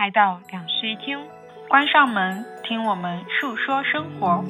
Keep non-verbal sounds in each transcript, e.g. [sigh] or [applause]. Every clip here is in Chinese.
来到两室一厅，关上门，听我们诉说生活。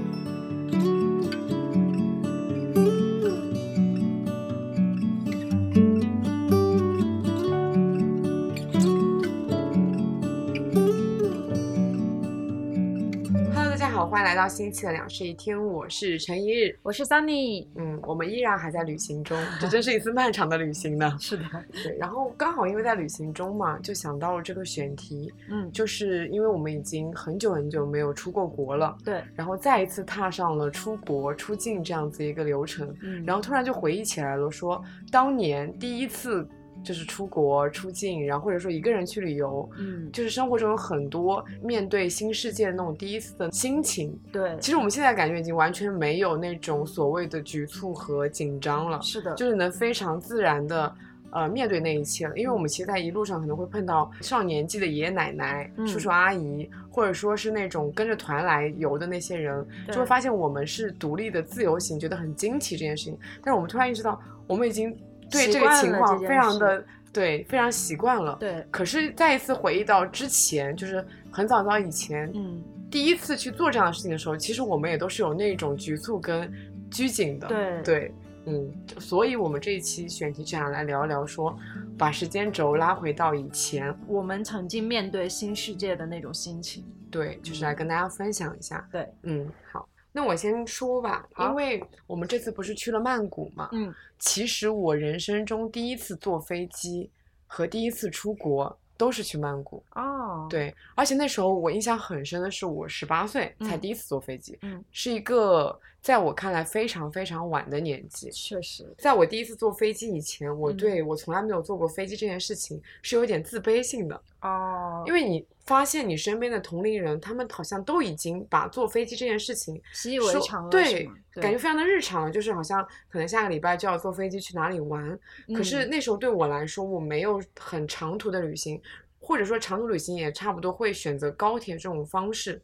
来到新一期的两室一厅，我是陈一日。我是 Sunny。嗯，我们依然还在旅行中，这真是一次漫长的旅行呢。[laughs] 是的，对，然后刚好因为在旅行中嘛，就想到了这个选题，嗯，就是因为我们已经很久很久没有出过国了，对，然后再一次踏上了出国出境这样子一个流程，嗯然后突然就回忆起来了，说当年第一次就是出国出境，然后或者说一个人去旅游，嗯，就是生活中有很多面对新世界的那种第一次的心情。对，其实我们现在感觉已经完全没有那种所谓的局促和紧张了，是的，就是能非常自然的。呃，面对那一切了，因为我们其实，在一路上可能会碰到上年纪的爷爷奶奶、嗯叔叔阿姨，或者说是那种跟着团来游的那些人，就会发现我们是独立的自由行，觉得很惊奇这件事情。但是我们突然意识到，我们已经对这个情况非常的对，非常习惯了。对，可是再一次回忆到之前，就是很早早以前，嗯，第一次去做这样的事情的时候，其实我们也都是有那种局促跟拘谨的。对对，嗯，所以我们这一期选题就想来聊一聊说，把时间轴拉回到以前，我们曾经面对新世界的那种心情。对，就是来跟大家分享一下。对，嗯，好，那我先说吧，因为我们这次不是去了曼谷嘛，嗯，其实我人生中第一次坐飞机和第一次出国都是去曼谷。哦，，对，而且那时候我印象很深的是，我十八岁才嗯第一次坐飞机，嗯，是一个在我看来非常非常晚的年纪。确实，在我第一次坐飞机以前，我嗯。对我从来没有坐过飞机这件事情是有点自卑性的，哦，因为你发现你身边的同龄人，他们好像都已经把坐飞机这件事情习以为常了，对感觉非常的日常了，就是好像可能下个礼拜就要坐飞机去哪里玩，可是嗯。那时候对我来说，我没有很长途的旅行，或者说长途旅行也差不多会选择高铁这种方式。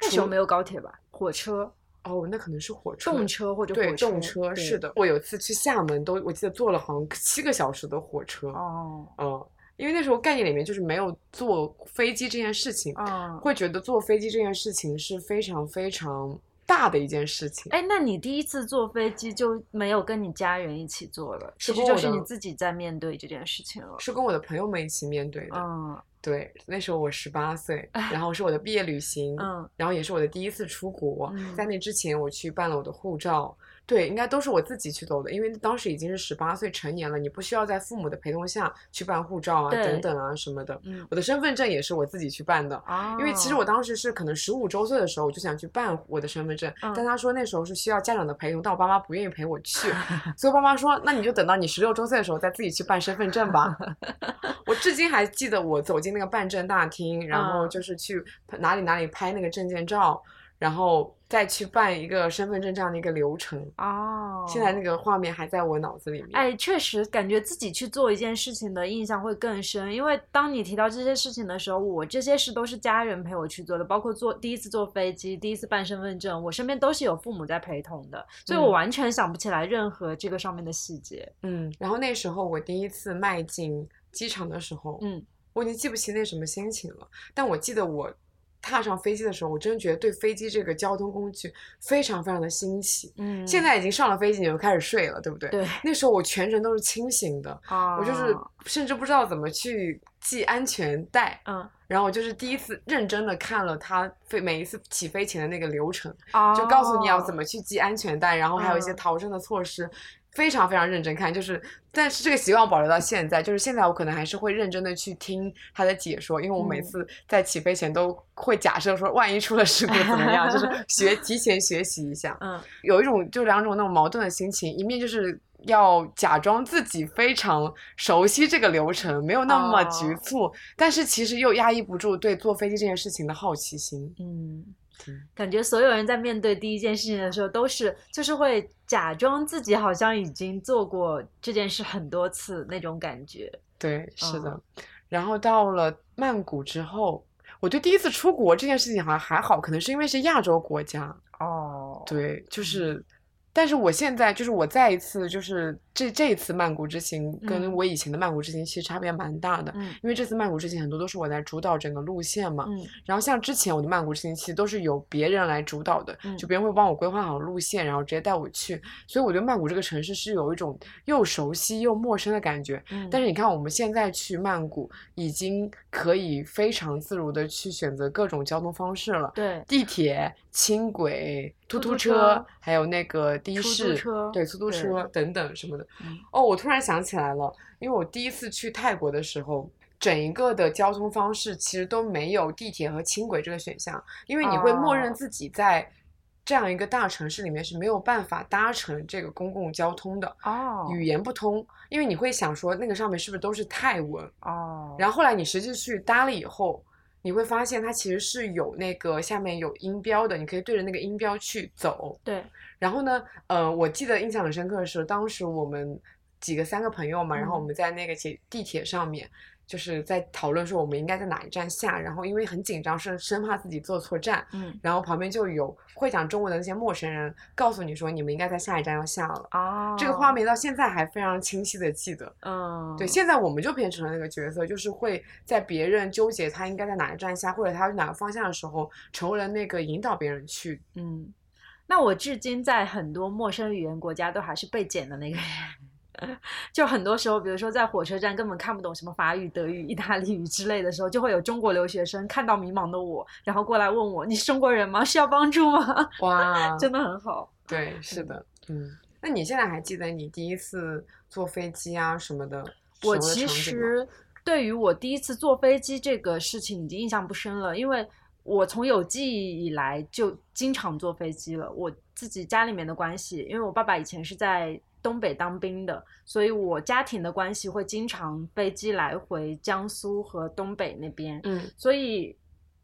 那时候没有高铁吧？火车、哦，那可能是火车。动车或者对火车，动车对是。的，我有一次去厦门都，我记得坐了好像七个小时的火车。哦，嗯，因为那时候概念里面就是没有坐飞机这件事情，哦，会觉得坐飞机这件事情是非常非常大的一件事情。哎，那你第一次坐飞机就没有跟你家人一起坐了，其实就是你自己在面对这件事情了。是跟我的朋友们一起面对的。嗯对，那时候我十八岁，然后是我的毕业旅行，嗯然后也是我的第一次出国。嗯在那之前，我去办了我的护照，对，应该都是我自己去走的，因为当时已经是十八岁成年了，你不需要在父母的陪同下去办护照啊，等等啊什么的。嗯我的身份证也是我自己去办的。啊，因为其实我当时是可能十五周岁的时候，我就想去办我的身份证，嗯但他说那时候是需要家长的陪同，但我爸妈不愿意陪我去，[laughs] 所以我爸妈说，那你就等到你十六周岁的时候再自己去办身份证吧。[laughs] 我至今还记得我走进那个办证大厅，然后嗯就是去哪里哪里拍那个证件照，然后再去办一个身份证这样的一个流程。哦，现在那个画面还在我脑子里面。哎，确实感觉自己去做一件事情的印象会更深，因为当你提到这些事情的时候，我这些事都是家人陪我去做的，包括坐第一次坐飞机、第一次办身份证，我身边都是有父母在陪同的，所以我嗯完全想不起来任何这个上面的细节。嗯，然后那时候我第一次迈进机场的时候，嗯，我已经记不起那什么心情了，但我记得我踏上飞机的时候，我真的觉得对飞机这个交通工具非常非常的新奇。嗯，现在已经上了飞机，你就开始睡了，对不对？对那时候我全程都是清醒的，啊，我就是甚至不知道怎么去系安全带。嗯，然后我就是第一次认真的看了它飞每一次起飞前的那个流程，哦就告诉你要怎么去系安全带，然后还有一些嗯逃生的措施，非常非常认真看。就是，但是这个习惯保留到现在，就是现在我可能还是会认真的去听他的解说，因为我每嗯次在起飞前都会假设说，万一出了事故怎么样，就是 [laughs] 学提前学习一下。嗯有一种就两种那种矛盾的心情，一面就是。要假装自己非常熟悉这个流程，没有那么局哦促，但是其实又压抑不住对坐飞机这件事情的好奇心。嗯嗯，感觉所有人在面对第一件事情的时候，都是就是会假装自己好像已经做过这件事很多次那种感觉。对，是的。嗯然后到了曼谷之后，我对第一次出国这件事情好像还好，可能是因为是亚洲国家。哦，对，就是，但是我现在就是我再一次就是这这一次曼谷之行跟嗯我以前的曼谷之行其实差别蛮大的，嗯因为这次曼谷之行很多都是我在主导整个路线嘛。嗯然后像之前我的曼谷之行其实都是由别人来主导的，嗯就别人会帮我规划好路线，然后直接带我去，所以我对曼谷这个城市是有一种又熟悉又陌生的感觉。嗯，但是你看，我们现在去曼谷已经可以非常自如的去选择各种交通方式了，对地铁、轻轨、突突突突车车，还有那个的士，车对，出租车等等什么的。嗯。哦，我突然想起来了，因为我第一次去泰国的时候。整一个的交通方式其实都没有地铁和轻轨这个选项，因为你会默认哦。自己在这样一个大城市里面是没有办法搭乘这个公共交通的，哦。语言不通，因为你会想说那个上面是不是都是泰文，哦，然后后来你实际去搭了以后，你会发现它其实是有那个下面有音标的，你可以对着那个音标去走。对，然后呢，呃，我记得印象很深刻的是，当时我们几个三个朋友嘛，然后我嗯们在那个铁地铁上面。就是在讨论说我们应该在哪一站下，然后因为很紧张，生生怕自己坐错站，嗯然后旁边就有会讲中文的那些陌生人告诉你说你们应该在下一站要下了。哦，这个画面到现在还非常清晰的记得。嗯，对，现在我们就变成了那个角色，就是会在别人纠结他应该在哪一站下，或者他去哪个方向的时候，成为了那个引导别人去。嗯，那我至今在很多陌生语言国家都还是被捡的那个人。就很多时候，比如说在火车站根本看不懂什么法语、德语、意大利语之类的时候，就会有中国留学生看到迷茫的我，然后过来问我：“你是中国人吗？需要帮助吗哇？[laughs] ”真的很好。对，是的，嗯。那你现在还记得你第一次坐飞机啊什么的我其实对于我第一次坐飞机这个事情已经印象不深了，因为我从有记忆以来就经常坐飞机了。我自己家里面的关系，因为我爸爸以前是在东北当兵的，所以我家庭的关系会经常飞机来回江苏和东北那边，嗯所以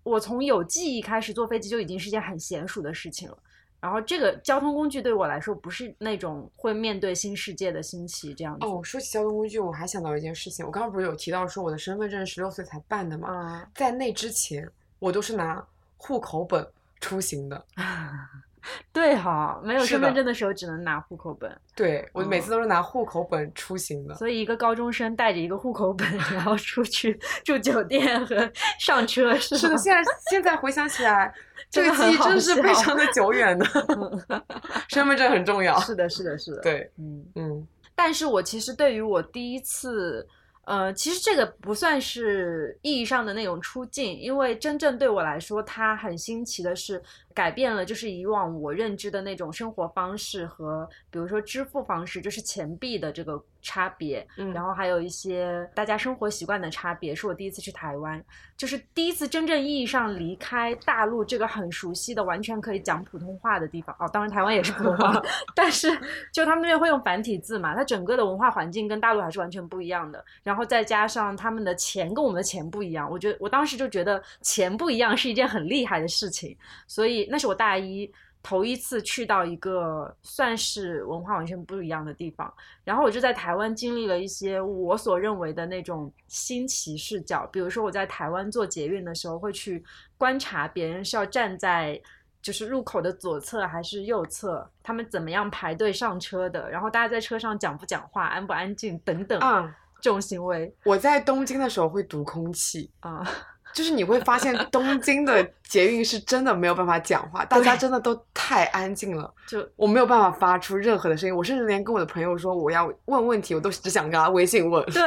我从有记忆开始坐飞机就已经是件很娴熟的事情了。然后这个交通工具对我来说不是那种会面对新世界的新奇这样子。哦，说起交通工具，我还想到一件事情，我刚刚不是有提到说我的身份证十六岁才办的吗？嗯，在那之前，我都是拿户口本出行的。[laughs] [laughs] 对哈，没有身份证的时候只能拿户口本，对我每次哦都是拿户口本出行的。所以一个高中生带着一个户口本，然后出去住酒店和 [laughs] 上车是是的，现在现在回想起来，[laughs] 这个记忆真是非常的久远的。身份证很重要。是的，是的，是的，，对，嗯。嗯但是我其实对于我第一次，呃，其实这个不算是意义上的那种出境，因为真正对我来说，它很新奇的是改变了就是以往我认知的那种生活方式和比如说支付方式，就是钱币的这个差别，嗯，然后还有一些大家生活习惯的差别，是我第一次去台湾，就是第一次真正意义上离开大陆这个很熟悉的、完全可以讲普通话的地方。哦，当然台湾也是普通话，[laughs] 但是就他们那边会用繁体字嘛，它整个的文化环境跟大陆还是完全不一样的。然后再加上他们的钱跟我们的钱不一样，我觉得我当时就觉得钱不一样是一件很厉害的事情，所以那是我大一。头一次去到一个算是文化完全不一样的地方，然后我就在台湾经历了一些我所认为的那种新奇视角，比如说我在台湾做捷运的时候，会去观察别人是要站在就是入口的左侧还是右侧，他们怎么样排队上车的，然后大家在车上讲不讲话、安不安静等等啊，这种行为我在东京的时候会读空气，啊、就是你会发现东京的捷运是真的没有办法讲话，大家真的都太安静了，[laughs] 就我没有办法发出任何的声音，我甚至连跟我的朋友说我要问问题，我都只想跟他微信问，对。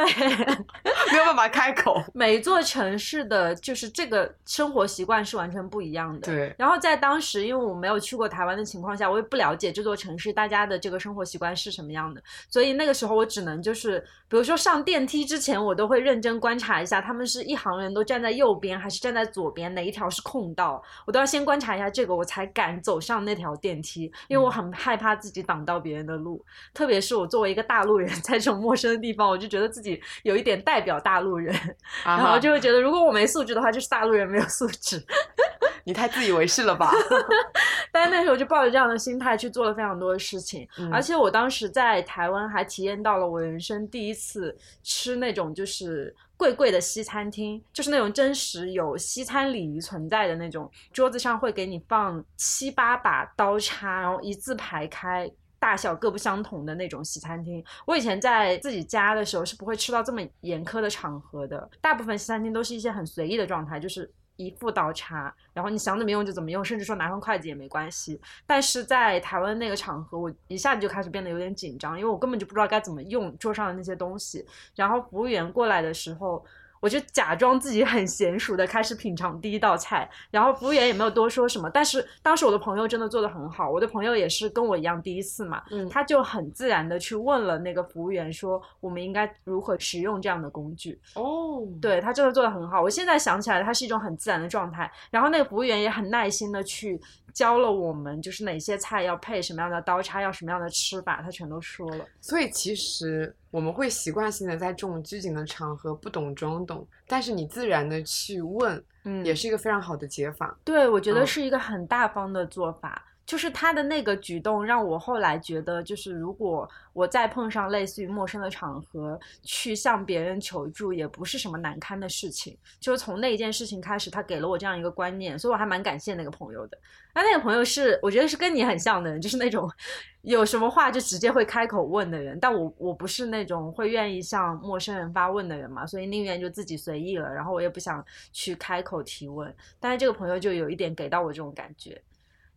没有办法开口。[laughs] 每一座城市的就是这个生活习惯是完全不一样的。对，然后在当时，因为我没有去过台湾的情况下，我也不了解这座城市大家的这个生活习惯是什么样的，所以那个时候我只能就是，比如说上电梯之前，我都会认真观察一下，他们是一行人都站在右边还是站在左边，哪一条是空道，我都要先观察一下这个，我才敢走上那条电梯，因为我很害怕自己挡到别人的路，特别是我作为一个大陆人，在这种陌生的地方，我就觉得自己有一点代表大陆人，然然后就会觉得如果我没素质的话，就是大陆人没有素质。你太自以为是了吧？[laughs] 但是那时候就抱着这样的心态去做了非常多的事情，嗯而且我当时在台湾还体验到了我人生第一次吃那种就是贵贵的西餐厅，就是那种真实有西餐礼仪存在的那种，桌子上会给你放七八把刀叉，然后一字排开。大小各不相同的那种西餐厅。我以前在自己家的时候是不会吃到这么严苛的场合的，大部分西餐厅都是一些很随意的状态，就是一副倒茶，然后你想怎么用就怎么用，甚至说拿双筷子也没关系。但是在台湾那个场合，我一下子就开始变得有点紧张，因为我根本就不知道该怎么用桌上的那些东西。然后服务员过来的时候。我就假装自己很娴熟的开始品尝第一道菜，然后服务员也没有多说什么。但是当时我的朋友真的做的很好，我的朋友也是跟我一样第一次嘛，嗯他就很自然的去问了那个服务员说我们应该如何使用这样的工具。哦，对他真的做的很好，我现在想起来，他是一种很自然的状态。然后那个服务员也很耐心的去教了我们，就是哪些菜要配什么样的刀叉，要什么样的吃法，他全都说了。所以其实我们会习惯性的在这种拘谨的场合不懂装懂，但是你自然的去问，嗯，也是一个非常好的解法。对，我觉得嗯是一个很大方的做法。就是他的那个举动，让我后来觉得，就是如果我再碰上类似于陌生的场合，去向别人求助，也不是什么难堪的事情。就是从那一件事情开始，他给了我这样一个观念，所以我还蛮感谢那个朋友的。那那个朋友是，我觉得是跟你很像的人，就是那种有什么话就直接会开口问的人。但我我不是那种会愿意向陌生人发问的人嘛，所以宁愿就自己随意了，然后我也不想去开口提问。但是这个朋友就有一点给到我这种感觉。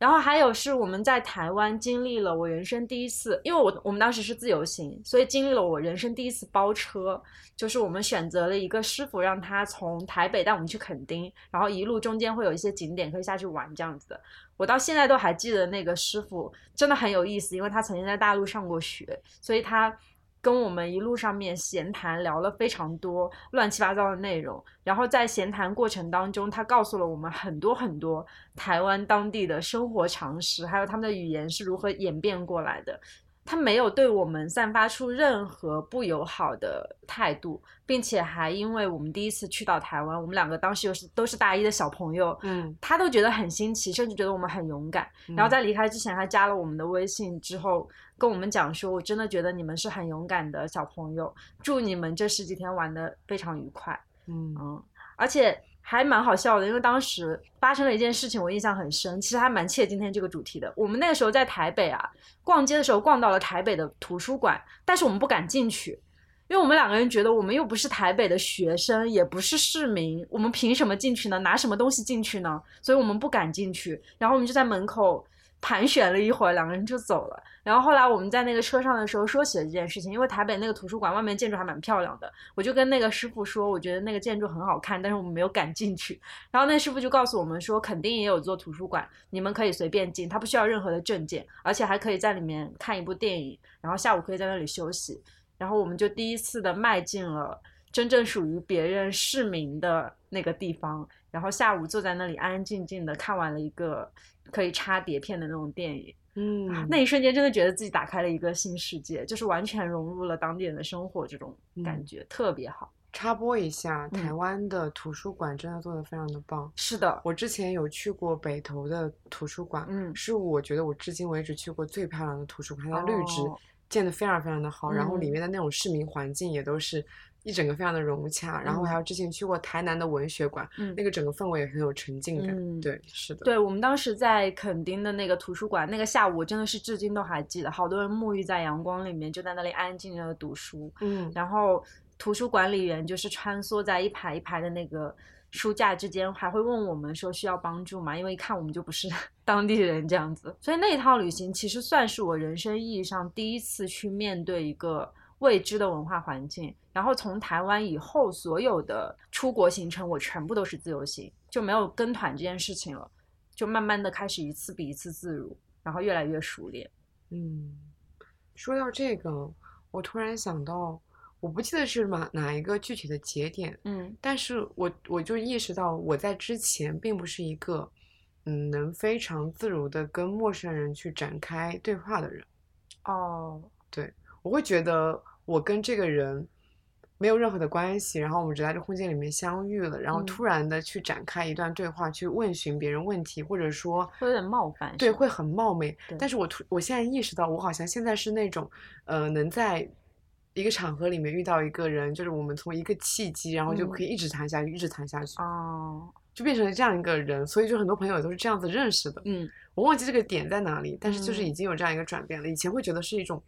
然后还有是我们在台湾经历了我人生第一次，因为我我们当时是自由行，所以经历了我人生第一次包车，就是我们选择了一个师傅，让他从台北带我们去垦丁，然后一路中间会有一些景点可以下去玩这样子的。我到现在都还记得那个师傅真的很有意思，因为他曾经在大陆上过学，所以他跟我们一路上面闲谈聊了非常多乱七八糟的内容。然后在闲谈过程当中，他告诉了我们很多很多台湾当地的生活常识，还有他们的语言是如何演变过来的。他没有对我们散发出任何不友好的态度，并且还因为我们第一次去到台湾，我们两个当时又是都是大一的小朋友，嗯，他都觉得很新奇，甚至觉得我们很勇敢。然后在离开之前，还加了我们的微信，之后跟我们讲说，我真的觉得你们是很勇敢的小朋友，祝你们这十几天玩的非常愉快。嗯嗯，而且还蛮好笑的，因为当时发生了一件事情，我印象很深，其实还蛮切今天这个主题的。我们那个时候在台北啊，逛街的时候逛到了台北的图书馆，但是我们不敢进去。因为我们两个人觉得我们又不是台北的学生，也不是市民，我们凭什么进去呢？拿什么东西进去呢？所以我们不敢进去。然后我们就在门口盘旋了一会儿，两个人就走了。然后后来我们在那个车上的时候说起了这件事情，因为台北那个图书馆外面建筑还蛮漂亮的，我就跟那个师傅说，我觉得那个建筑很好看，但是我们没有敢进去。然后那师傅就告诉我们说，肯定也有做图书馆，你们可以随便进，他不需要任何的证件，而且还可以在里面看一部电影，然后下午可以在那里休息。然后我们就第一次的迈进了真正属于别人市民的那个地方，然后下午坐在那里安安静静的看完了一个可以插碟片的那种电影。嗯，那一瞬间真的觉得自己打开了一个新世界，就是完全融入了当地人的生活，这种感嗯。觉、特别好。插播一下，嗯。台湾的图书馆真的做的非常的棒。是的，我之前有去过北投的图书馆，嗯。是我觉得我至今为止去过最漂亮的图书馆，它的绿植哦。建的非常非常的好，然后里嗯。面的那种市民环境也都是一整个非常的融洽。然后我还嗯有之前去过台南的文学馆，嗯那个整个氛围也很有沉浸感。嗯对，是的，对我们当时在垦丁的那个图书馆，那个下午我真的是至今都还记得，好多人沐浴在阳光里面，就在那里安安静静的读书。嗯然后图书管理员就是穿梭在一排一排的那个书架之间，还会问我们说需要帮助吗？因为一看我们就不是 [laughs] 当地人这样子，所以那一趟旅行其实算是我人生意义上第一次去面对一个未知的文化环境。然后从台湾以后，所有的出国行程我全部都是自由行，就没有跟团这件事情了，就慢慢的开始一次比一次自如，然后越来越熟练。嗯，说到这个，我突然想到，我不记得是哪哪一个具体的节点，嗯但是我我就意识到，我在之前并不是一个，嗯，能非常自如的跟陌生人去展开对话的人。哦，我会觉得我跟这个人没有任何的关系，然后我们只在这空间里面相遇了，然后嗯突然的去展开一段对话，去问询别人问题，或者说会有点冒犯对，会很冒昧。但是我突我现在意识到，我好像现在是那种，呃，能在一个场合里面遇到一个人，就是我们从一个契机，然后就嗯可以一直谈下去，一直谈下去。哦，就变成了这样一个人，所以就很多朋友都是这样子认识的。嗯我忘记这个点在哪里，但是就是嗯已经有这样一个转变了。以前会觉得是一种，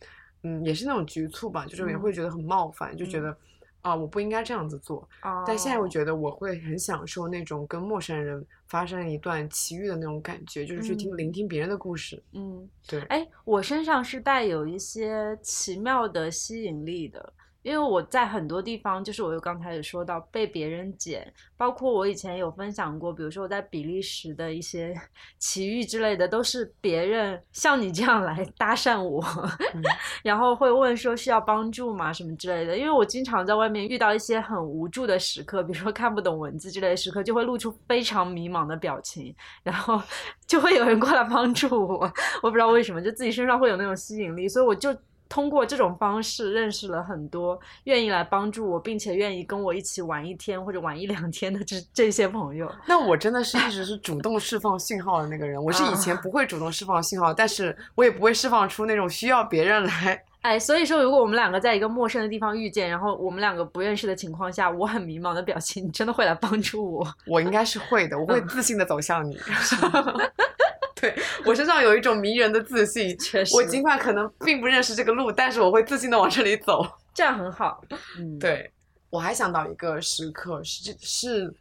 嗯，也是那种局促吧，就是也会觉得很冒犯，就觉嗯得啊、我不应该这样子做。但现在我哦觉得我会很享受那种跟陌生人发生一段奇遇的那种感觉，就是去听、嗯聆听别人的故事。嗯，对，哎，我身上是带有一些奇妙的吸引力的，因为我在很多地方，就是我又刚才有说到被别人捡，包括我以前有分享过，比如说我在比利时的一些 [laughs] 奇遇之类的，都是别人像你这样来 [laughs] 搭讪我，嗯。[laughs] 然后会问说需要帮助吗什么之类的，因为我经常在外面遇到一些很无助的时刻，比如说看不懂文字之类的时刻，就会露出非常迷茫的表情，然后就会有人过来帮助我，我不知道为什么，就自己身上会有那种吸引力，所以我就通过这种方式认识了很多愿意来帮助我，并且愿意跟我一起玩一天或者玩一两天的这这些朋友。那我真的是一直是主动释放信号的那个人。我是以前啊不会主动释放信号，但是我也不会释放出那种需要别人来。[laughs] 哎，所以说，如果我们两个在一个陌生的地方遇见，然后我们两个不认识的情况下，我很迷茫的表情，你真的会来帮助我？我应该是会的，我会嗯自信的走向你。[laughs] 对我身上有一种迷人的自信，确实，我尽管可能并不认识这个路，但是我会自信的往这里走。这样很好。嗯，，对，我还想到一个时刻是是，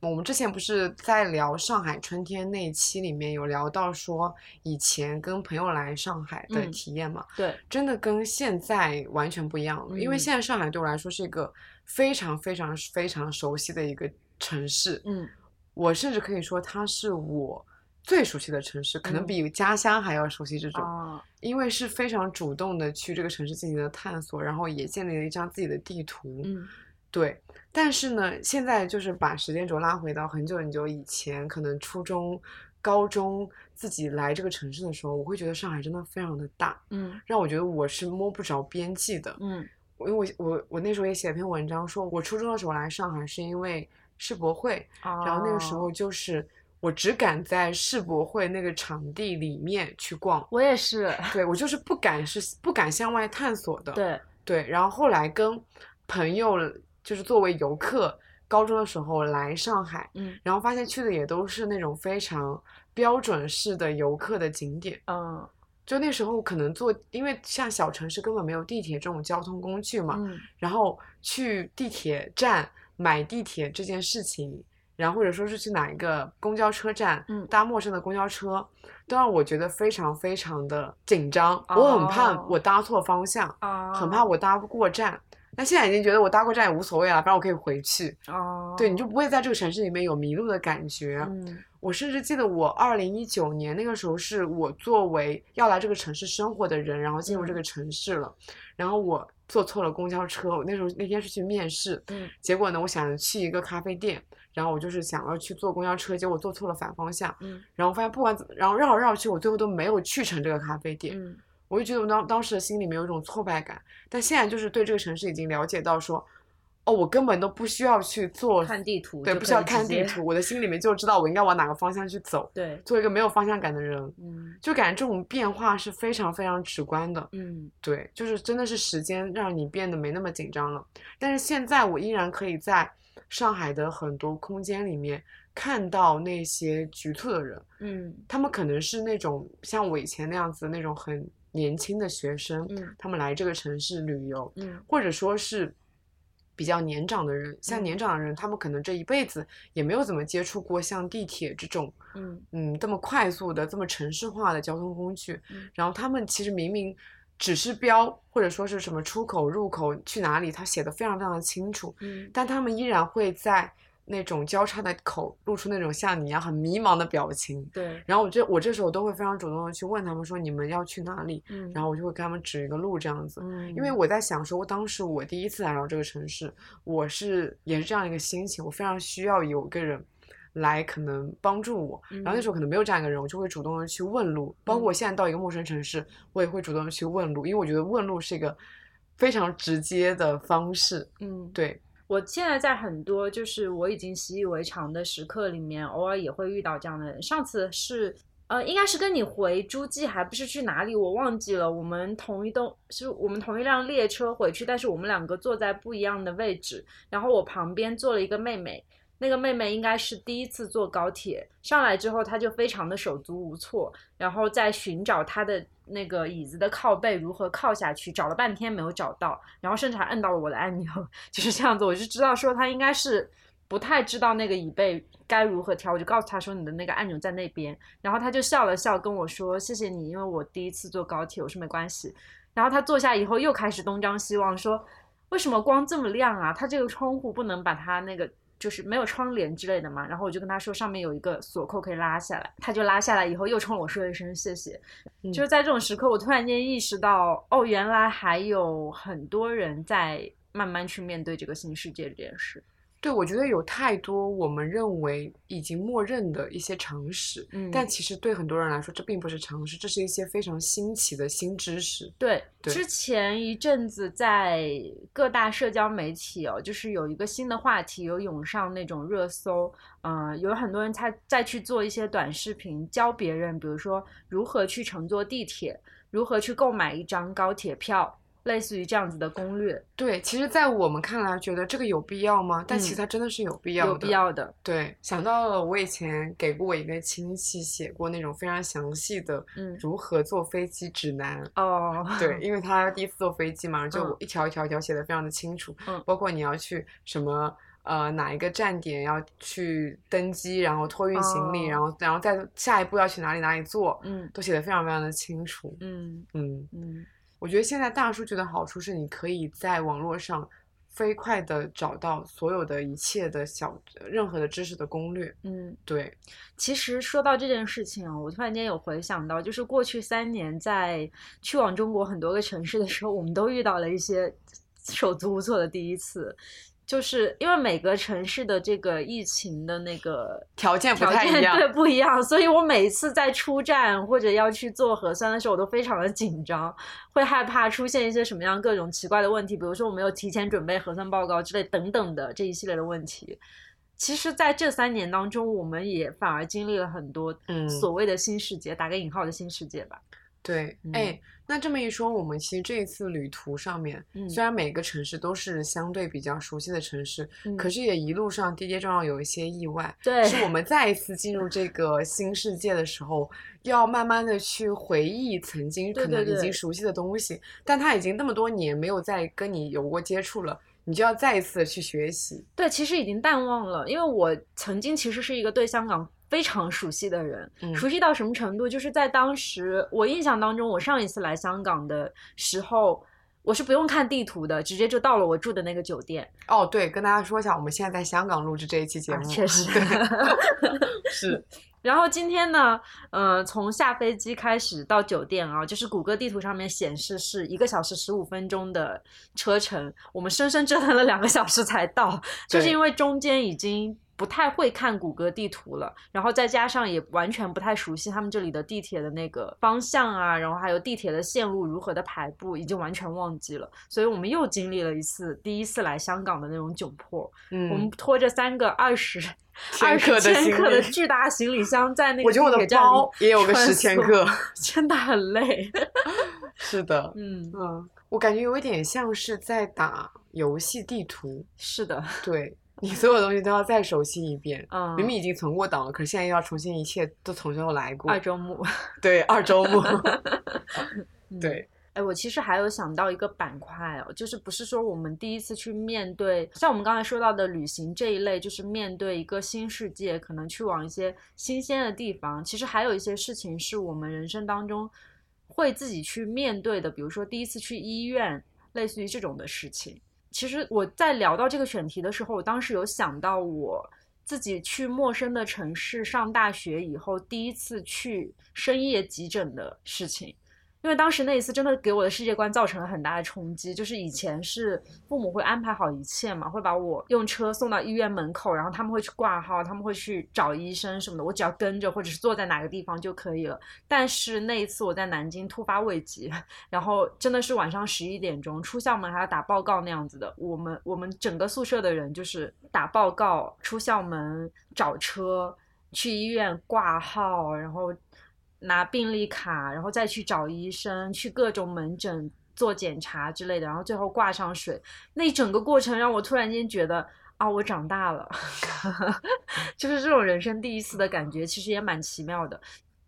我们之前不是在聊上海春天那一期里面有聊到说以前跟朋友来上海的嗯体验嘛，对，真的跟现在完全不一样了。因为嗯现在上海对我来说是一个非常非常非常熟悉的一个城市，嗯我甚至可以说它是我最熟悉的城市，可能嗯比家乡还要熟悉这种。啊，因为是非常主动的去这个城市进行了探索，然后也建立了一张自己的地图。嗯对，但是呢，现在就是把时间轴拉回到很久很久以前，可能初中、高中自己来这个城市的时候，我会觉得上海真的非常的大，嗯让我觉得我是摸不着边际的。嗯因为我我我那时候也写了篇文章，说我初中的时候来上海是因为世博会，啊，然后那个时候就是我只敢在世博会那个场地里面去逛。我也是，对我就是不敢是不敢向外探索的，对，对然后后来跟朋友就是作为游客，高中的时候来上海，嗯然后发现去的也都是那种非常标准式的游客的景点。嗯就那时候可能坐，因为像小城市根本没有地铁这种交通工具嘛，嗯然后去地铁站买地铁这件事情，然后或者说是去哪一个公交车站，嗯搭陌生的公交车，都让我觉得非常非常的紧张。我很怕哦我搭错方向，啊，很怕我搭不过站。那现在已经觉得我搭过站也无所谓了，反正我可以回去。哦，对，你就不会在这个城市里面有迷路的感觉。嗯我甚至记得我二零一九年那个时候，是我作为要来这个城市生活的人，然后进入这嗯个城市了，然后我坐错了公交车。我那时候那天是去面试，嗯结果呢，我想去一个咖啡店，然后我就是想要去坐公交车，结果坐错了反方向，嗯然后发现不管怎么，然后绕来绕去，我最后都没有去成这个咖啡店。嗯我就觉得我当当时的心里面有一种挫败感，但现在就是对这个城市已经了解到说，哦，我根本都不需要去做看地图对，不需要看地图，我的心里面就知道我应该往哪个方向去走。对，做一个没有方向感的人，嗯就感觉这种变化是非常非常直观的。嗯对，就是真的是时间让你变得没那么紧张了。但是现在我依然可以在上海的很多空间里面看到那些局促的人，嗯。他们可能是那种像我以前那样子的那种很年轻的学生，嗯他们来这个城市旅游，嗯或者说是比较年长的人，像嗯年长的人，他们可能这一辈子也没有怎么接触过像地铁这种，嗯。嗯，这么快速的、这么城市化的交通工具。嗯。然后他们其实明明指示标或者说是什么出口、入口去哪里，他写的非常非常的清楚，嗯但他们依然会在那种交叉的口露出那种像你一样很迷茫的表情。对，然后我这我这时候都会非常主动的去问他们说你们要去哪里，嗯然后我就会给他们指一个路这样子。嗯因为我在想说，当时我第一次来到这个城市，我是也是这样一个心情，我非常需要有个人来可能帮助我。然后那时候可能没有这样一个人，我就会主动的去问路。包括我现在到一个陌生城市，我也会主动的去问路，因为我觉得问路是一个非常直接的方式。嗯对，我现在在很多就是我已经习以为常的时刻里面，偶尔也会遇到这样的人。上次是呃，应该是跟你回诸暨，还不是去哪里，我忘记了。我们同一栋是我们同一辆列车回去，但是我们两个坐在不一样的位置，然后我旁边坐了一个妹妹。那个妹妹应该是第一次坐高铁上来之后，她就非常的手足无措，然后在寻找她的那个椅子的靠背如何靠下去，找了半天没有找到，然后甚至还摁到了我的按钮，[laughs] 就是这样子，我就知道说她应该是不太知道那个椅背该如何调，我就告诉她说你的那个按钮在那边，然后她就笑了笑跟我说谢谢你，因为我第一次坐高铁，我说没关系，然后她坐下以后又开始东张西望说。为什么光这么亮啊？它这个窗户不能把它那个就是没有窗帘之类的嘛？然后我就跟他说上面有一个锁扣可以拉下来，他就拉下来以后又冲我说一声谢谢。就是在这种时刻，我突然间意识到，哦，原来还有很多人在慢慢去面对这个新世界这件事。对，我觉得有太多我们认为已经默认的一些常识，嗯但其实对很多人来说，这并不是常识，这是一些非常新奇的新知识。对，对之前一阵子在各大社交媒体哦，就是有一个新的话题有涌上那种热搜，嗯、有很多人他再去做一些短视频，教别人，比如说如何去乘坐地铁，如何去购买一张高铁票，类似于这样子的攻略，对，其实，在我们看来，觉得这个有必要吗？但其实嗯它真的是有必要的。有必要的，对，想到了我以前给过我一个亲戚写过那种非常详细的嗯如何坐飞机指南。哦，对，[laughs] 因为他第一次坐飞机嘛，就嗯一条一条一条写的非常的清楚，嗯包括你要去什么呃哪一个站点要去登机，然后托运行李，哦然后然后再下一步要去哪里哪里做，嗯都写的非常非常的清楚。嗯嗯，嗯我觉得现在大数据的好处是，你可以在网络上飞快的找到所有的一切的小任何的知识的攻略。嗯。对，其实说到这件事情啊，我突然间有回想到，就是过去三年在去往中国很多个城市的时候，我们都遇到了一些手足无措的第一次，就是因为每个城市的这个疫情的那个条件不条件太一样对不一样，所以我每次在出站或者要去做核酸的时候，我都非常的紧张，会害怕出现一些什么样各种奇怪的问题，比如说我没有提前准备核酸报告之类等等的这一系列的问题。其实，在这三年当中，我们也反而经历了很多嗯所谓的新世界，打个引号的新世界吧。对，嗯哎，那这么一说，我们其实这一次旅途上面，嗯虽然每个城市都是相对比较熟悉的城市，嗯可是也一路上跌跌撞撞有一些意外。对，是我们再一次进入这个新世界的时候，要慢慢的去回忆曾经可能已经熟悉的东西，但它已经那么多年没有再跟你有过接触了，你就要再一次的去学习。对，其实已经淡忘了，因为我曾经其实是一个对香港非常熟悉的人，嗯。熟悉到什么程度？就是在当时我印象当中，我上一次来香港的时候，我是不用看地图的，直接就到了我住的那个酒店。哦，对，跟大家说一下，我们现在在香港录制这一期节目，啊确实对，[laughs] 是，[laughs] 然后今天呢，呃，从下飞机开始到酒店啊，就是谷歌地图上面显示是一个小时十五分钟的车程，我们生生折腾了两个小时才到，就是因为中间已经不太会看谷歌地图了，然后再加上也完全不太熟悉他们这里的地铁的那个方向啊，然后还有地铁的线路如何的排布，已经完全忘记了，所以我们又经历了一次第一次来香港的那种窘迫，嗯我们嗯，拖着三个二十。[laughs] 二十千克的巨大行李箱在那个我觉得我的地铁站里包也有个穿十千克，真的很累。[laughs] 是的，[laughs] 嗯，嗯，我感觉有一点像是在打游戏地图，是的，对你所有东西都要再熟悉一遍。嗯，明明已经存过档了，可是现在又要重新一切都从头来过。二周目，对，二周目。[laughs] 嗯对，哎，我其实还有想到一个板块哦，就是不是说我们第一次去面对，像我们刚才说到的旅行这一类，就是面对一个新世界，可能去往一些新鲜的地方。其实还有一些事情是我们人生当中会自己去面对的，比如说第一次去医院，类似于这种的事情。其实我在聊到这个选题的时候，我当时有想到我自己去陌生的城市上大学以后，第一次去深夜急诊的事情。因为当时那一次真的给我的世界观造成了很大的冲击，就是以前是父母会安排好一切嘛，会把我用车送到医院门口，然后他们会去挂号，他们会去找医生什么的，我只要跟着或者是坐在哪个地方就可以了。但是那一次我在南京突发危急，然后真的是晚上十一点钟出校门还要打报告那样子的，我们我们整个宿舍的人就是打报告、出校门、找车、去医院挂号，然后。拿病历卡，然后再去找医生，去各种门诊做检查之类的，然后最后挂上水。那一整个过程让我突然间觉得啊，我长大了，[laughs] 就是这种人生第一次的感觉，其实也蛮奇妙的。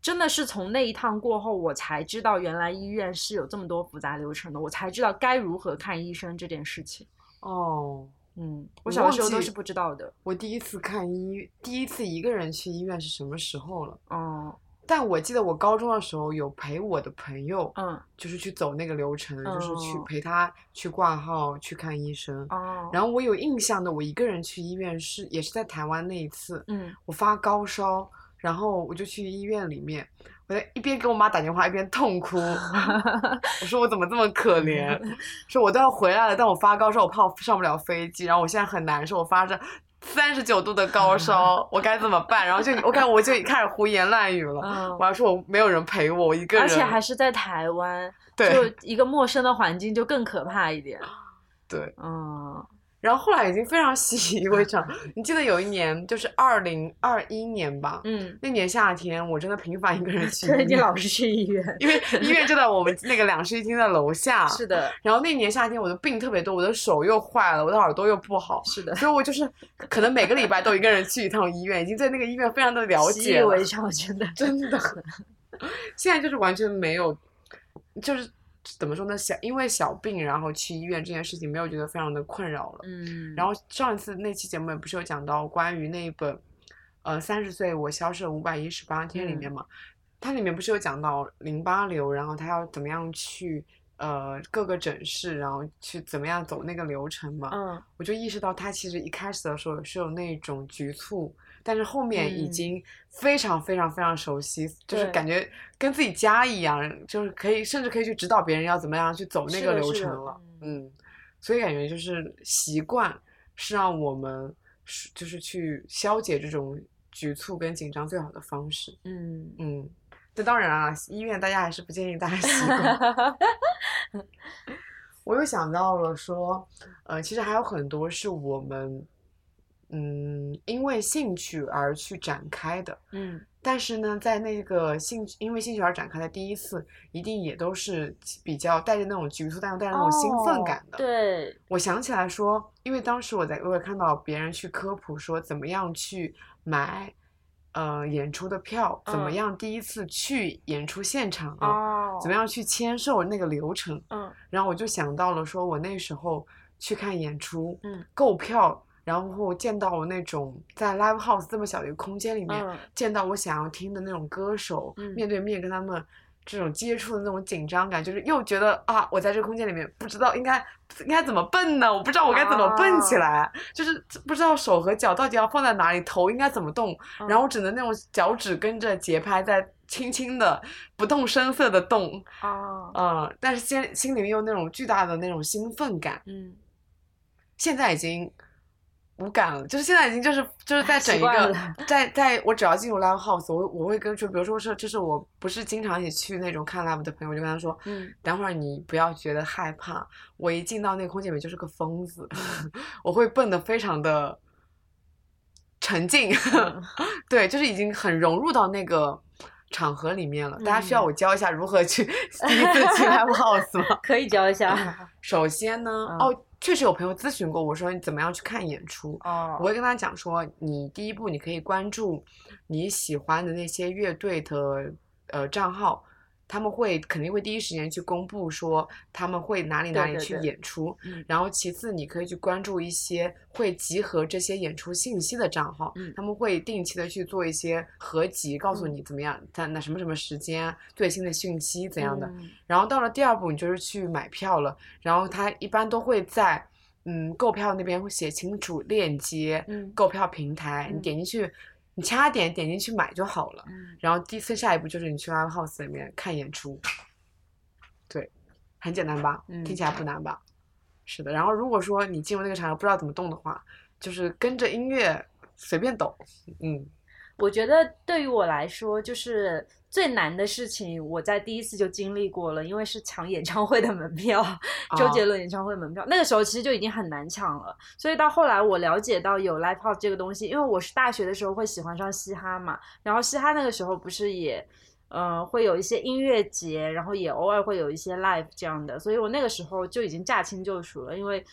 真的是从那一趟过后，我才知道原来医院是有这么多复杂流程的，我才知道该如何看医生这件事情。哦，嗯，我我小时候都是不知道的。我第一次看医，第一次一个人去医院是什么时候了？哦，但我记得我高中的时候有陪我的朋友，嗯，就是去走那个流程，就是去哦。陪他去挂号、去看医生。哦，然后我有印象的，我一个人去医院是也是在台湾那一次，嗯，我发高烧，然后我就去医院里面，我在一边给我妈打电话一边痛哭，[laughs] 我说我怎么这么可怜，[laughs] 说我都要回来了，但我发高烧，我怕我上不了飞机，然后我现在很难受，我发着三十九度的高烧，我该怎么办？然后就我看我就开始胡言乱语了，嗯。我还说我没有人陪我，我一个人，而且还是在台湾，对。就一个陌生的环境就更可怕一点。对，嗯，然后后来已经非常习以为常。[laughs] 你记得有一年就是二零二一年吧，嗯，那年夏天我真的频繁一个人 [laughs] 去对，医院，你老是去医院。因为 [laughs] 医院就在我们那个两室一厅的楼下。是的，然后那年夏天我的病特别多，我的手又坏了，我的耳朵又不好，是的，所以我就是可能每个礼拜都一个人去一趟医院，已经对那个医院非常的了解了，以为常，真的。真的。现在就是完全没有，就是怎么说呢？小因为小病然后去医院这件事情没有觉得非常的困扰了。嗯，然后上一次那期节目也不是有讲到关于那一本，呃，三十岁我消失了五百一十八天里面嘛，它里面不是有讲到淋巴瘤，然后他要怎么样去呃各个诊室，然后去怎么样走那个流程嘛，嗯，我就意识到他其实一开始的时候是有那种局促，但是后面已嗯经非常非常非常熟悉，就是感觉跟自己家一样，就是可以甚至可以去指导别人要怎么样去走那个流程了。嗯嗯，所以感觉就是习惯是让我们是就是去消解这种局促跟紧张最好的方式。嗯，嗯，这当然啊，医院大家还是不建议大家习惯。[laughs] 我又想到了说，呃，其实还有很多是我们，嗯，因为兴趣而去展开的。嗯，但是呢，在那个兴趣因为兴趣而展开的第一次，一定也都是比较带着那种局促，但又带着那种兴奋感的。哦对，我想起来说，因为当时我在我也看到别人去科普说怎么样去买，呃，演出的票，怎么嗯样第一次去演出现场啊，哦，怎么？样去签售那个流程，嗯然后我就想到了说，我那时候去看演出，嗯购票，然后见到我那种在 live house 这么小的一个空间里面，嗯。见到我想要听的那种歌手，嗯。面对面跟他们这种接触的那种紧张感，就是又觉得啊，我在这个空间里面不知道应该应该怎么蹦呢？我不知道我该怎么蹦起啊。来，就是不知道手和脚到底要放在哪里，头应该怎么动，嗯。然后只能那种脚趾跟着节拍在轻轻的不动声色的动，啊，嗯，但是心心里面有那种巨大的那种兴奋感，嗯，现在已经无感了，就是现在已经就是就是在整一个，在在我只要进入 live house，我我会跟就，比如说是就是我不是经常一起去那种看 live 的朋友，我就跟他说，嗯，等会儿你不要觉得害怕，我一进到那个空间里面就是个疯子，[laughs] 我会蹦得非常的沉静，嗯 [laughs] 对，就是已经很融入到那个。场合里面了，大家需要嗯我教一下如何去 [laughs] 第一次去 live house 吗？可以教一下。首先呢，嗯哦，确实有朋友咨询过我说你怎么样去看演出，哦。我会跟他讲说，你第一步你可以关注你喜欢的那些乐队的呃账号，他们会肯定会第一时间去公布说他们会哪里哪里去对对对演出，嗯。然后其次你可以去关注一些会集合这些演出信息的账号，嗯。他们会定期的去做一些合集，告诉嗯。你怎么样在那什么什么时间最新的讯息怎样的，嗯。然后到了第二步，你就是去买票了。然后他一般都会在嗯购票那边会写清楚链接、嗯。购票平台，你嗯点进去，你掐点点进去买就好了。嗯然后第四下一步就是你去 live house 里面看演出，对，很简单吧？嗯听起来不难吧？是的。然后如果说你进入那个场合不知道怎么动的话，就是跟着音乐随便抖，嗯我觉得对于我来说，就是最难的事情，我在第一次就经历过了，因为是抢演唱会的门票，周杰哦伦演唱会门票，那个时候其实就已经很难抢了。所以到后来我了解到有 live house 这个东西，因为我是大学的时候会喜欢上嘻哈嘛，然后嘻哈那个时候不是也。呃，会有一些音乐节，然后也偶尔会有一些 live 这样的，所以我那个时候就已经驾轻就熟了，因为